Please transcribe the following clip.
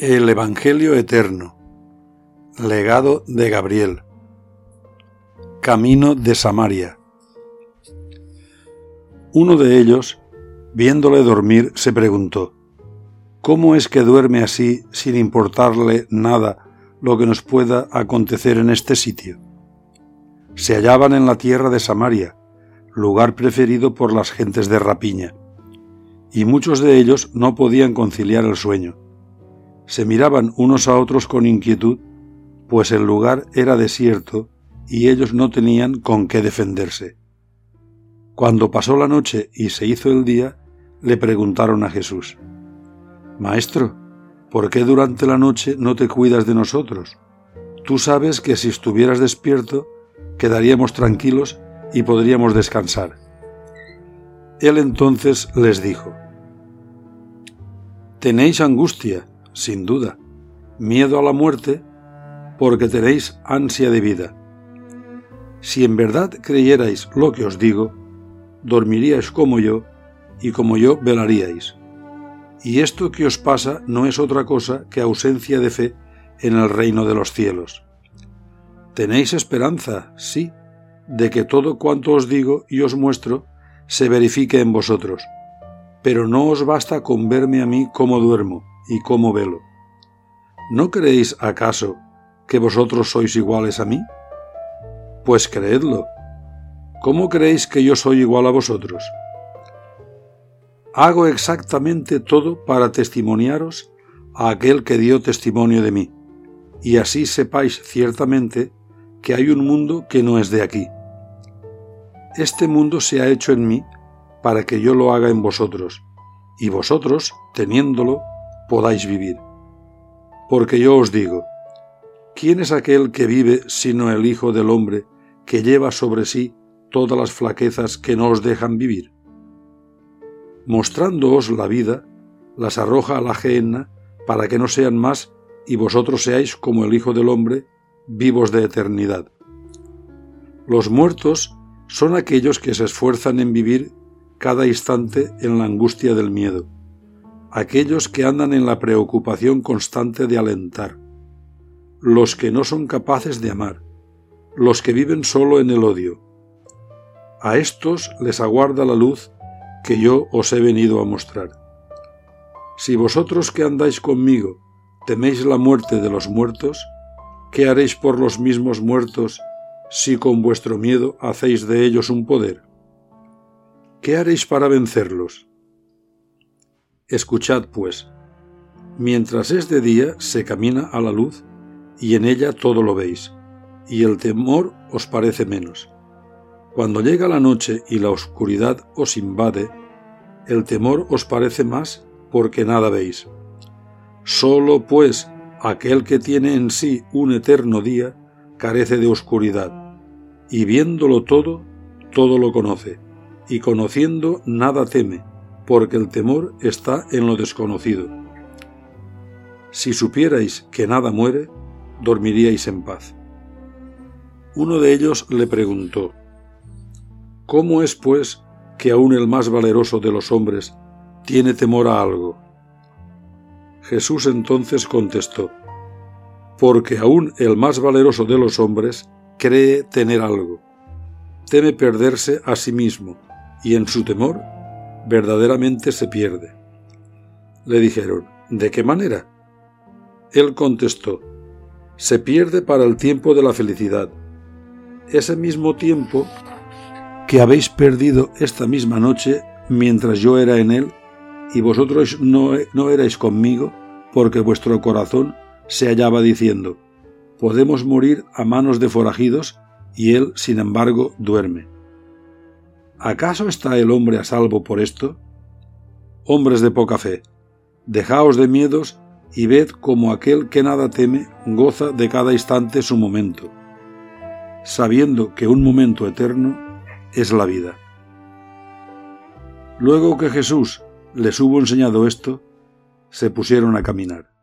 El Evangelio Eterno Legado de Gabriel Camino de Samaria Uno de ellos, viéndole dormir, se preguntó, ¿Cómo es que duerme así sin importarle nada lo que nos pueda acontecer en este sitio? Se hallaban en la tierra de Samaria, lugar preferido por las gentes de rapiña, y muchos de ellos no podían conciliar el sueño. Se miraban unos a otros con inquietud, pues el lugar era desierto y ellos no tenían con qué defenderse. Cuando pasó la noche y se hizo el día, le preguntaron a Jesús, Maestro, ¿por qué durante la noche no te cuidas de nosotros? Tú sabes que si estuvieras despierto, quedaríamos tranquilos y podríamos descansar. Él entonces les dijo, Tenéis angustia, sin duda, miedo a la muerte, porque tenéis ansia de vida. Si en verdad creyerais lo que os digo, dormiríais como yo, y como yo velaríais. Y esto que os pasa no es otra cosa que ausencia de fe en el reino de los cielos. Tenéis esperanza, sí, de que todo cuanto os digo y os muestro se verifique en vosotros. Pero no os basta con verme a mí como duermo y como velo. ¿No creéis acaso que vosotros sois iguales a mí? Pues creedlo. ¿Cómo creéis que yo soy igual a vosotros? Hago exactamente todo para testimoniaros a aquel que dio testimonio de mí, y así sepáis ciertamente que hay un mundo que no es de aquí este mundo se ha hecho en mí para que yo lo haga en vosotros, y vosotros, teniéndolo, podáis vivir. Porque yo os digo, ¿quién es aquel que vive sino el Hijo del Hombre que lleva sobre sí todas las flaquezas que no os dejan vivir? Mostrándoos la vida, las arroja a la gehenna para que no sean más y vosotros seáis como el Hijo del Hombre, vivos de eternidad. Los muertos son aquellos que se esfuerzan en vivir cada instante en la angustia del miedo, aquellos que andan en la preocupación constante de alentar, los que no son capaces de amar, los que viven solo en el odio. A estos les aguarda la luz que yo os he venido a mostrar. Si vosotros que andáis conmigo teméis la muerte de los muertos, ¿qué haréis por los mismos muertos si con vuestro miedo hacéis de ellos un poder? ¿Qué haréis para vencerlos? Escuchad, pues, mientras es de día se camina a la luz, y en ella todo lo veis, y el temor os parece menos. Cuando llega la noche y la oscuridad os invade, el temor os parece más porque nada veis. Solo, pues, aquel que tiene en sí un eterno día, carece de oscuridad, y viéndolo todo, todo lo conoce, y conociendo nada teme, porque el temor está en lo desconocido. Si supierais que nada muere, dormiríais en paz. Uno de ellos le preguntó, ¿Cómo es, pues, que aun el más valeroso de los hombres tiene temor a algo? Jesús entonces contestó, porque aún el más valeroso de los hombres cree tener algo. Teme perderse a sí mismo, y en su temor verdaderamente se pierde. Le dijeron, ¿de qué manera? Él contestó, se pierde para el tiempo de la felicidad. Ese mismo tiempo que habéis perdido esta misma noche mientras yo era en él, y vosotros no, no erais conmigo, porque vuestro corazón se hallaba diciendo, podemos morir a manos de forajidos y él, sin embargo, duerme. ¿Acaso está el hombre a salvo por esto? Hombres de poca fe, dejaos de miedos y ved como aquel que nada teme goza de cada instante su momento, sabiendo que un momento eterno es la vida. Luego que Jesús les hubo enseñado esto, se pusieron a caminar.